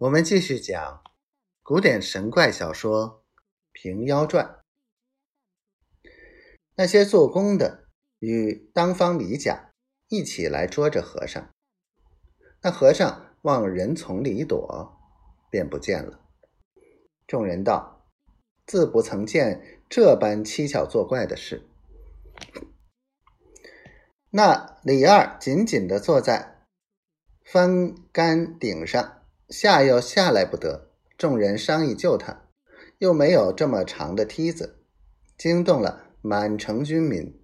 我们继续讲古典神怪小说《平妖传》。那些做工的与当方李甲一起来捉着和尚，那和尚往人丛里躲，便不见了。众人道：“自不曾见这般蹊跷作怪的事。”那李二紧紧的坐在翻杆顶上。下又下来不得，众人商议救他，又没有这么长的梯子，惊动了满城军民，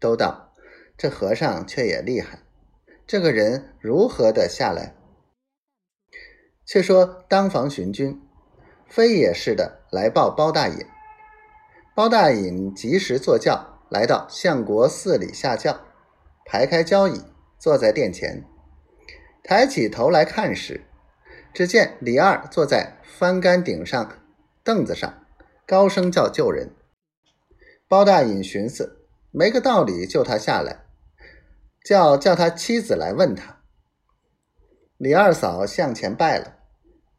都道这和尚却也厉害，这个人如何的下来？却说当房巡军，飞也似的来报包大隐，包大隐及时坐轿来到相国寺里下轿，排开交椅，坐在殿前，抬起头来看时。只见李二坐在翻杆顶上凳子上，高声叫救人。包大隐寻思没个道理，救他下来，叫叫他妻子来问他。李二嫂向前拜了。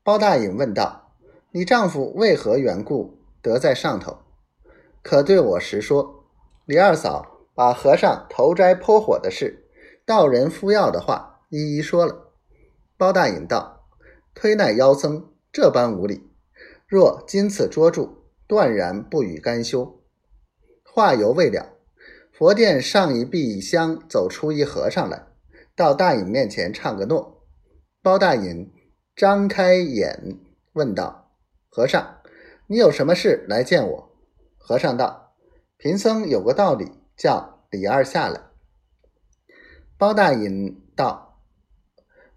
包大隐问道：“你丈夫为何缘故得在上头？可对我实说。”李二嫂把和尚投斋泼火的事、道人敷药的话一一说了。包大隐道。推奈妖僧这般无礼，若今次捉住，断然不予甘休。话犹未了，佛殿上一壁香走出一和尚来，到大隐面前唱个诺。包大隐张开眼问道：“和尚，你有什么事来见我？”和尚道：“贫僧有个道理，叫李二下来。”包大隐道：“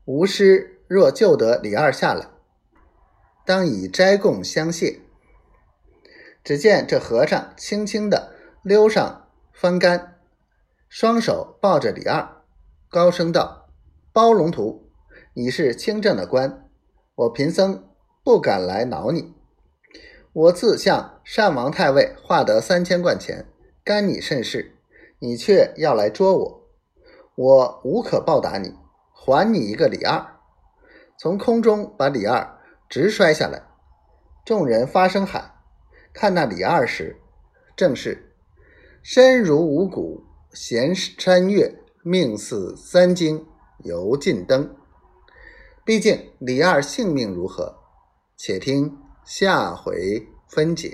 吾师。”若救得李二下来，当以斋供相谢。只见这和尚轻轻的溜上翻杆，双手抱着李二，高声道：“包龙图，你是清正的官，我贫僧不敢来挠你。我自向单王太尉化得三千贯钱，干你甚事，你却要来捉我，我无可报答你，还你一个李二。”从空中把李二直摔下来，众人发声喊：“看那李二时，正是身如五谷，衔山岳，命似三经，犹尽灯。”毕竟李二性命如何？且听下回分解。